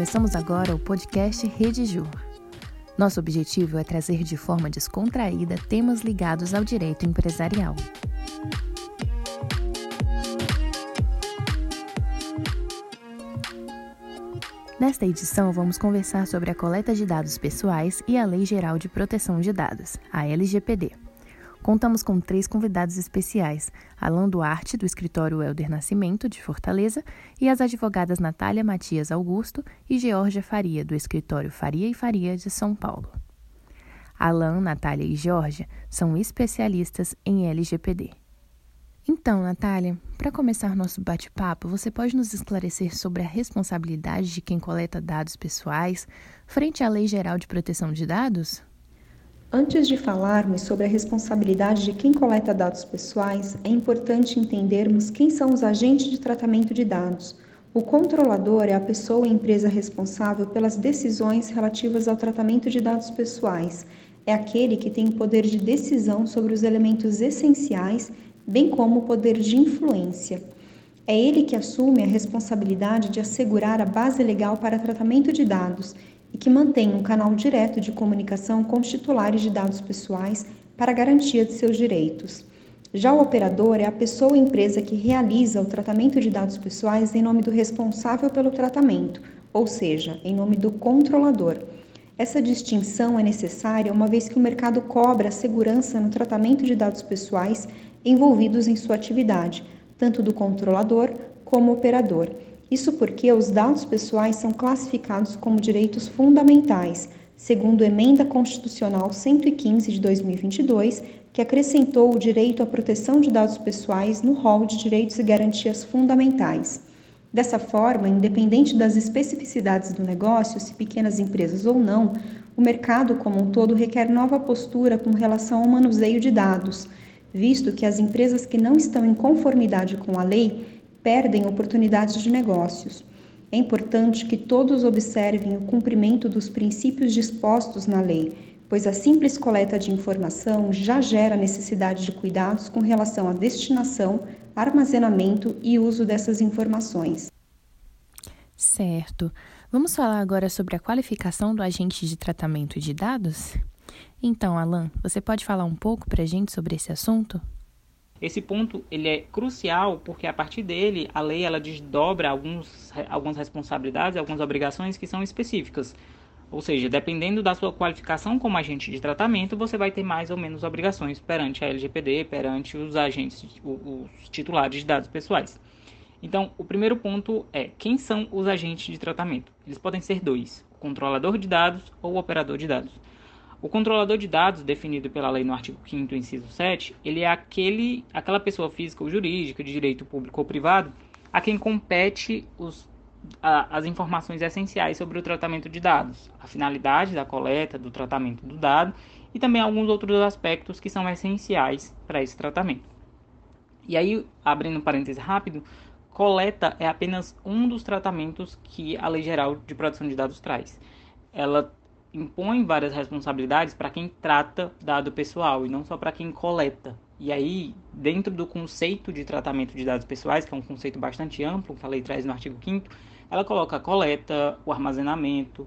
Começamos agora o podcast Rede Jur. Nosso objetivo é trazer de forma descontraída temas ligados ao direito empresarial. Nesta edição, vamos conversar sobre a coleta de dados pessoais e a Lei Geral de Proteção de Dados, a LGPD. Contamos com três convidados especiais: Alan Duarte, do escritório Helder Nascimento, de Fortaleza, e as advogadas Natália Matias Augusto e Georgia Faria, do escritório Faria e Faria, de São Paulo. Alan, Natália e Georgia são especialistas em LGPD. Então, Natália, para começar nosso bate-papo, você pode nos esclarecer sobre a responsabilidade de quem coleta dados pessoais frente à Lei Geral de Proteção de Dados? Antes de falarmos sobre a responsabilidade de quem coleta dados pessoais, é importante entendermos quem são os agentes de tratamento de dados. O controlador é a pessoa ou empresa responsável pelas decisões relativas ao tratamento de dados pessoais. É aquele que tem o poder de decisão sobre os elementos essenciais, bem como o poder de influência. É ele que assume a responsabilidade de assegurar a base legal para tratamento de dados e que mantém um canal direto de comunicação com os titulares de dados pessoais para garantia de seus direitos. Já o operador é a pessoa ou empresa que realiza o tratamento de dados pessoais em nome do responsável pelo tratamento, ou seja, em nome do controlador. Essa distinção é necessária uma vez que o mercado cobra segurança no tratamento de dados pessoais envolvidos em sua atividade, tanto do controlador como operador isso porque os dados pessoais são classificados como direitos fundamentais, segundo Emenda Constitucional 115 de 2022, que acrescentou o direito à proteção de dados pessoais no rol de direitos e garantias fundamentais. Dessa forma, independente das especificidades do negócio, se pequenas empresas ou não, o mercado como um todo requer nova postura com relação ao manuseio de dados, visto que as empresas que não estão em conformidade com a lei perdem oportunidades de negócios. É importante que todos observem o cumprimento dos princípios dispostos na lei, pois a simples coleta de informação já gera necessidade de cuidados com relação à destinação, armazenamento e uso dessas informações. Certo. Vamos falar agora sobre a qualificação do agente de tratamento de dados? Então, Alan, você pode falar um pouco para a gente sobre esse assunto? Esse ponto ele é crucial porque a partir dele a lei ela desdobra alguns, algumas responsabilidades, algumas obrigações que são específicas. Ou seja, dependendo da sua qualificação como agente de tratamento, você vai ter mais ou menos obrigações perante a LGPD, perante os agentes, os titulares de dados pessoais. Então, o primeiro ponto é quem são os agentes de tratamento? Eles podem ser dois: controlador de dados ou operador de dados. O controlador de dados, definido pela lei no artigo 5 inciso 7, ele é aquele, aquela pessoa física ou jurídica de direito público ou privado a quem compete os, a, as informações essenciais sobre o tratamento de dados, a finalidade da coleta, do tratamento do dado e também alguns outros aspectos que são essenciais para esse tratamento. E aí, abrindo um parêntese rápido, coleta é apenas um dos tratamentos que a Lei Geral de Proteção de Dados traz. Ela impõe várias responsabilidades para quem trata dado pessoal e não só para quem coleta. E aí, dentro do conceito de tratamento de dados pessoais, que é um conceito bastante amplo, que a lei traz no artigo 5 ela coloca a coleta, o armazenamento,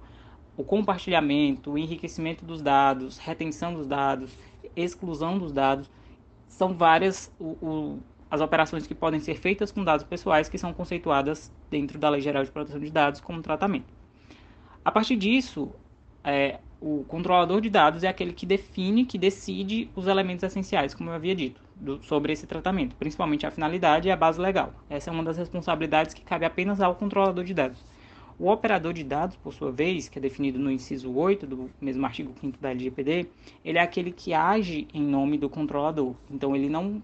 o compartilhamento, o enriquecimento dos dados, retenção dos dados, exclusão dos dados. São várias o, o, as operações que podem ser feitas com dados pessoais que são conceituadas dentro da Lei Geral de Proteção de Dados como tratamento. A partir disso, é, o controlador de dados é aquele que define, que decide os elementos essenciais, como eu havia dito, do, sobre esse tratamento, principalmente a finalidade e a base legal. Essa é uma das responsabilidades que cabe apenas ao controlador de dados. O operador de dados, por sua vez, que é definido no inciso 8 do mesmo artigo 5 da LGPD, ele é aquele que age em nome do controlador. Então, ele não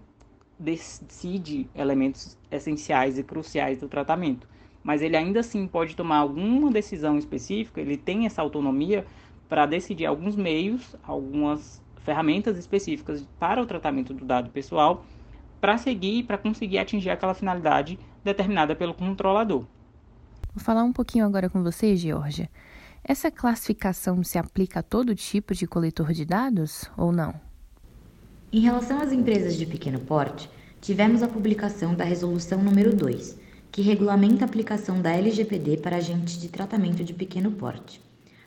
decide elementos essenciais e cruciais do tratamento mas ele ainda assim pode tomar alguma decisão específica, ele tem essa autonomia para decidir alguns meios, algumas ferramentas específicas para o tratamento do dado pessoal, para seguir, para conseguir atingir aquela finalidade determinada pelo controlador. Vou falar um pouquinho agora com você, Georgia. Essa classificação se aplica a todo tipo de coletor de dados ou não? Em relação às empresas de pequeno porte, tivemos a publicação da Resolução número 2, que regulamenta a aplicação da LGPD para agentes de tratamento de pequeno porte.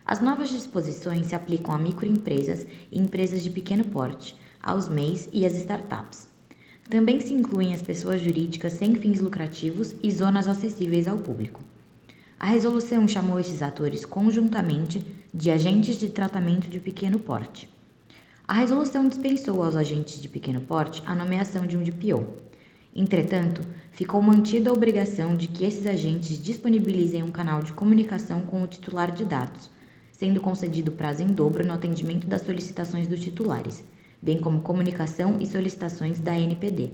As novas disposições se aplicam a microempresas e empresas de pequeno porte, aos MEIs e às startups. Também se incluem as pessoas jurídicas sem fins lucrativos e zonas acessíveis ao público. A resolução chamou esses atores conjuntamente de agentes de tratamento de pequeno porte. A resolução dispensou aos agentes de pequeno porte a nomeação de um DPO. Entretanto, ficou mantida a obrigação de que esses agentes disponibilizem um canal de comunicação com o titular de dados, sendo concedido prazo em dobro no atendimento das solicitações dos titulares, bem como comunicação e solicitações da NPD.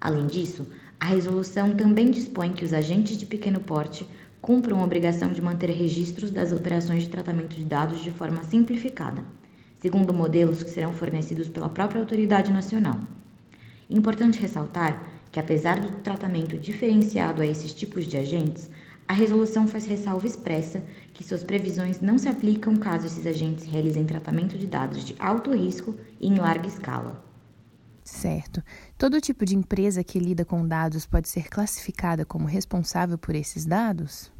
Além disso, a resolução também dispõe que os agentes de pequeno porte cumpram a obrigação de manter registros das operações de tratamento de dados de forma simplificada, segundo modelos que serão fornecidos pela própria autoridade nacional. Importante ressaltar que, apesar do tratamento diferenciado a esses tipos de agentes, a resolução faz ressalva expressa que suas previsões não se aplicam caso esses agentes realizem tratamento de dados de alto risco e em larga escala. Certo. Todo tipo de empresa que lida com dados pode ser classificada como responsável por esses dados?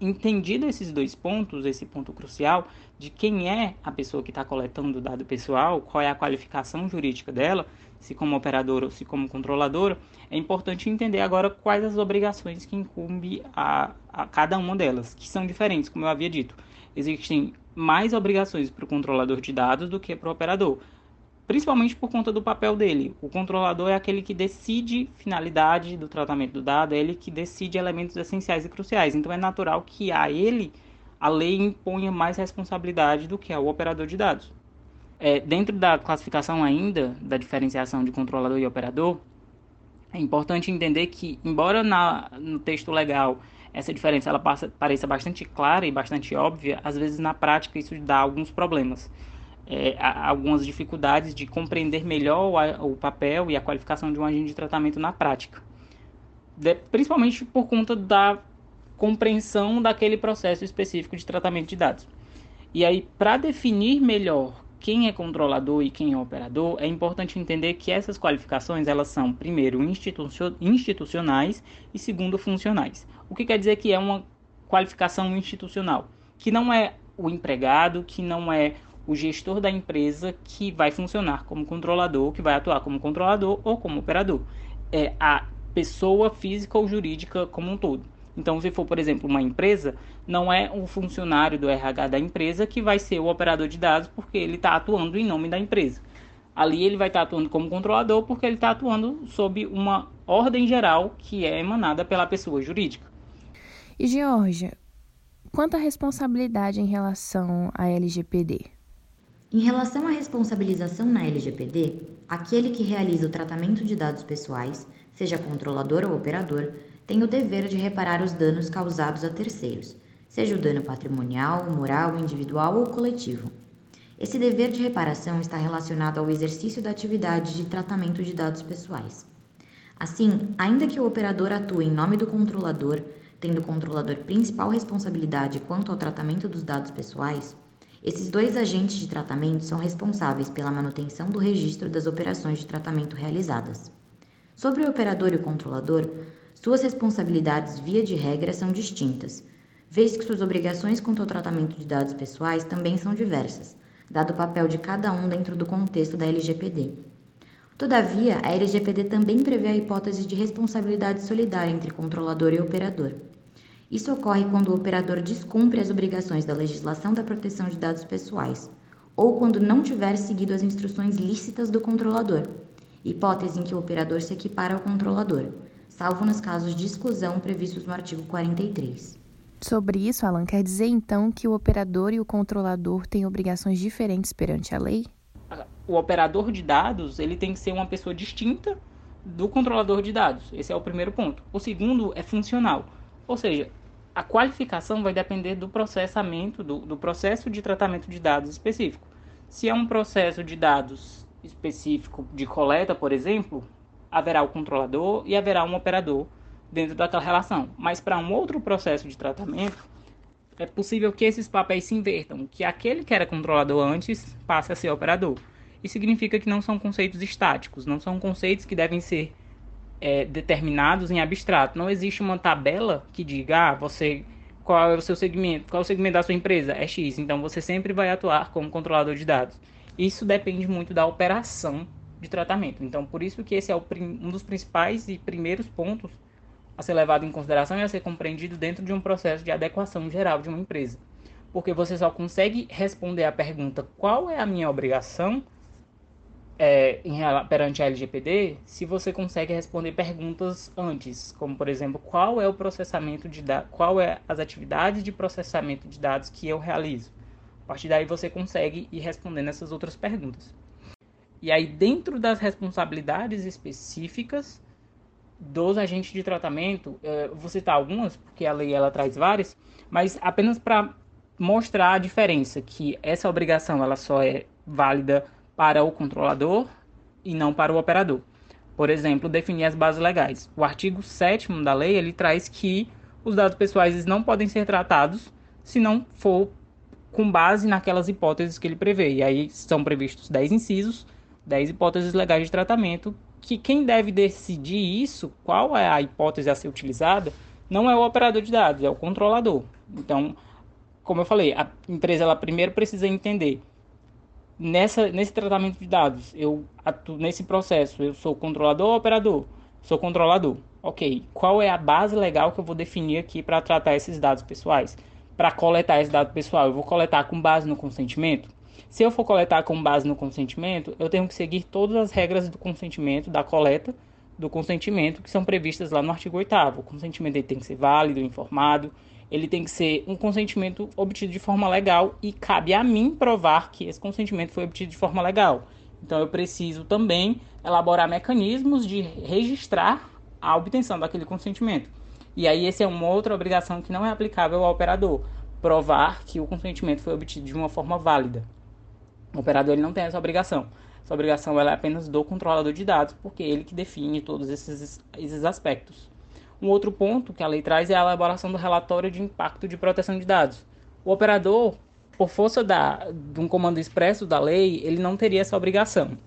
Entendido esses dois pontos, esse ponto crucial de quem é a pessoa que está coletando o dado pessoal, qual é a qualificação jurídica dela, se como operadora ou se como controladora, é importante entender agora quais as obrigações que incumbe a, a cada uma delas, que são diferentes, como eu havia dito. Existem mais obrigações para o controlador de dados do que para o operador, principalmente por conta do papel dele. O controlador é aquele que decide finalidade do tratamento do dado, é ele que decide elementos essenciais e cruciais. Então é natural que a ele a lei imponha mais responsabilidade do que ao operador de dados. É, dentro da classificação ainda da diferenciação de controlador e operador, é importante entender que, embora na, no texto legal essa diferença ela passa, pareça bastante clara e bastante óbvia, às vezes na prática isso dá alguns problemas. É, algumas dificuldades de compreender melhor o, o, papel e a qualificação de um agente de tratamento na prática. De, principalmente por conta da compreensão daquele processo específico de tratamento de dados. E aí, para definir melhor quem é controlador e quem é operador, é importante entender que essas qualificações elas são, primeiro, institucionais e, segundo, funcionais. O que quer dizer que é uma qualificação institucional? Que não é o empregado, que não é o gestor da empresa que vai funcionar como controlador, que vai atuar como controlador ou como operador. É a pessoa física ou jurídica como um todo. Então, se for, por exemplo, uma empresa, não é o funcionário do RH da empresa que vai ser o operador de dados porque ele está atuando em nome da empresa. Ali ele vai estar tá atuando como controlador porque ele está atuando sob uma ordem geral que é emanada pela pessoa jurídica. E Georgia, quanto à responsabilidade em relação à LGPD? Em relação à responsabilização na LGPD, aquele que realiza o tratamento de dados pessoais, seja controlador ou operador, tem o dever de reparar os danos causados a terceiros, seja o dano patrimonial, moral, individual ou coletivo. Esse dever de reparação está relacionado ao exercício da atividade de tratamento de dados pessoais. Assim, ainda que o operador atue em nome do controlador, tendo o controlador principal responsabilidade quanto ao tratamento dos dados pessoais, esses dois agentes de tratamento são responsáveis pela manutenção do registro das operações de tratamento realizadas. Sobre o operador e o controlador, suas responsabilidades, via de regra, são distintas, vez que suas obrigações quanto ao tratamento de dados pessoais também são diversas, dado o papel de cada um dentro do contexto da LGPD. Todavia, a LGPD também prevê a hipótese de responsabilidade solidária entre controlador e operador. Isso ocorre quando o operador descumpre as obrigações da legislação da proteção de dados pessoais, ou quando não tiver seguido as instruções lícitas do controlador, hipótese em que o operador se equipara ao controlador, salvo nos casos de exclusão previstos no artigo 43. Sobre isso, Alan, quer dizer então que o operador e o controlador têm obrigações diferentes perante a lei? O operador de dados ele tem que ser uma pessoa distinta do controlador de dados. Esse é o primeiro ponto. O segundo é funcional, ou seja, a qualificação vai depender do processamento, do, do processo de tratamento de dados específico. Se é um processo de dados específico de coleta, por exemplo, haverá o controlador e haverá um operador dentro daquela relação. Mas para um outro processo de tratamento, é possível que esses papéis se invertam, que aquele que era controlador antes passe a ser operador. Isso significa que não são conceitos estáticos, não são conceitos que devem ser é, determinados em abstrato. Não existe uma tabela que diga, ah, você qual é o seu segmento, qual é o segmento da sua empresa? É X. Então você sempre vai atuar como controlador de dados. Isso depende muito da operação de tratamento. Então, por isso que esse é um dos principais e primeiros pontos a ser levado em consideração e a ser compreendido dentro de um processo de adequação geral de uma empresa. Porque você só consegue responder a pergunta qual é a minha obrigação é, em, perante a LGPD se você consegue responder perguntas antes, como por exemplo, qual é o processamento de dados, qual é as atividades de processamento de dados que eu realizo. A partir daí você consegue ir respondendo essas outras perguntas. E aí dentro das responsabilidades específicas, dos agentes de tratamento, é, vou citar algumas, porque a lei ela traz várias, mas apenas para mostrar a diferença, que essa obrigação ela só é válida para o controlador e não para o operador. Por exemplo, definir as bases legais. O artigo 7 da lei ele traz que os dados pessoais não podem ser tratados se não for com base naquelas hipóteses que ele prevê. E aí são previstos 10 incisos, 10 hipóteses legais de tratamento que quem deve decidir isso, qual é a hipótese a ser utilizada, não é o operador de dados, é o controlador. Então, como eu falei, a empresa ela primeiro precisa entender nessa nesse tratamento de dados, eu atuo nesse processo, eu sou controlador ou operador? Sou controlador. OK. Qual é a base legal que eu vou definir aqui para tratar esses dados pessoais? Para coletar esse dado pessoal, eu vou coletar com base no consentimento? Se eu for coletar com base no consentimento, eu tenho que seguir todas as regras do consentimento, da coleta do consentimento, que são previstas lá no artigo 8 O consentimento tem que ser válido, informado, ele tem que ser um consentimento obtido de forma legal e cabe a mim provar que esse consentimento foi obtido de forma legal. Então eu preciso também elaborar mecanismos de registrar a obtenção daquele consentimento. E aí essa é uma outra obrigação que não é aplicável ao operador, provar que o consentimento foi obtido de uma forma válida. O operador ele não tem essa obrigação. Essa obrigação é apenas do controlador de dados, porque é ele que define todos esses, esses aspectos. Um outro ponto que a lei traz é a elaboração do relatório de impacto de proteção de dados. O operador, por força da, de um comando expresso da lei, ele não teria essa obrigação.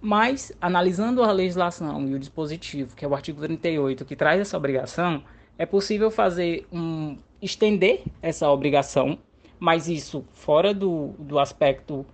Mas, analisando a legislação e o dispositivo, que é o artigo 38, que traz essa obrigação, é possível fazer um estender essa obrigação, mas isso fora do, do aspecto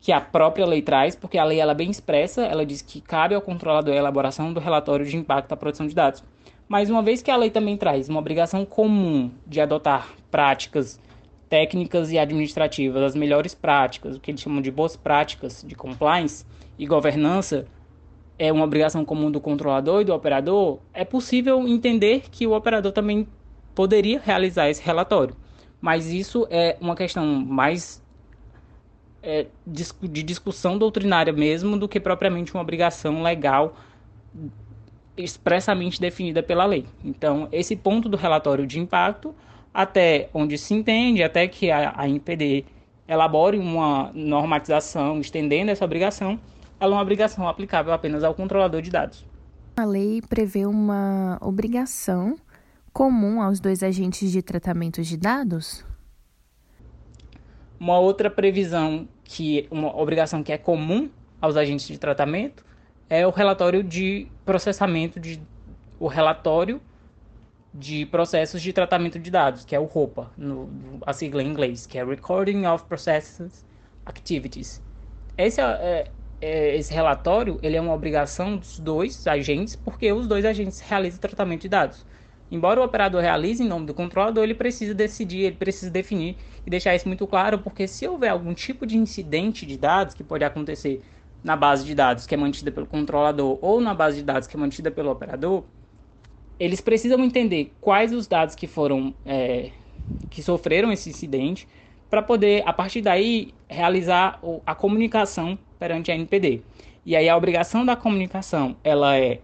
que a própria lei traz, porque a lei ela é bem expressa, ela diz que cabe ao controlador a elaboração do relatório de impacto à produção de dados. Mas uma vez que a lei também traz uma obrigação comum de adotar práticas técnicas e administrativas, as melhores práticas, o que eles chamam de boas práticas de compliance e governança, é uma obrigação comum do controlador e do operador, é possível entender que o operador também poderia realizar esse relatório. Mas isso é uma questão mais é, de discussão doutrinária mesmo do que propriamente uma obrigação legal expressamente definida pela lei. Então, esse ponto do relatório de impacto, até onde se entende, até que a, a NPD elabore uma normatização estendendo essa obrigação, ela é uma obrigação aplicável apenas ao controlador de dados. A lei prevê uma obrigação comum aos dois agentes de tratamento de dados? Uma outra previsão que uma obrigação que é comum aos agentes de tratamento é o relatório de processamento de o relatório de processos de tratamento de dados, que é o ROPA, no, a sigla em inglês, que é Recording of Processes Activities. Esse, é, é, esse relatório ele é uma obrigação dos dois agentes, porque os dois agentes realizam tratamento de dados. Embora o operador realize em nome do controlador, ele precisa decidir, ele precisa definir e deixar isso muito claro, porque se houver algum tipo de incidente de dados que pode acontecer na base de dados que é mantida pelo controlador ou na base de dados que é mantida pelo operador, eles precisam entender quais os dados que foram é, que sofreram esse incidente para poder a partir daí realizar a comunicação perante a NPD. E aí a obrigação da comunicação ela é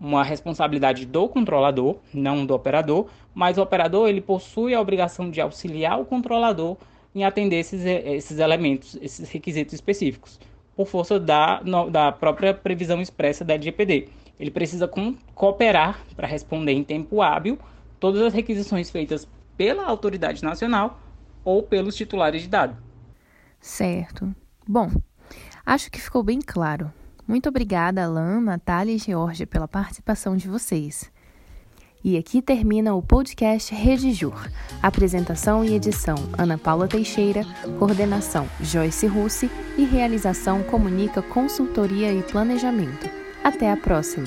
uma responsabilidade do controlador, não do operador, mas o operador ele possui a obrigação de auxiliar o controlador em atender esses, esses elementos, esses requisitos específicos, por força da, no, da própria previsão expressa da LGPD. Ele precisa com, cooperar para responder em tempo hábil todas as requisições feitas pela autoridade nacional ou pelos titulares de dados. Certo. Bom, acho que ficou bem claro Muito obrigada, Alain, Natália e Georgia, pela participação de vocês. E aqui termina o podcast Rede Jur. Apresentação e edição: Ana Paula Teixeira. Coordenação: Joyce Russi. E realização: Comunica Consultoria e Planejamento. Até a próxima!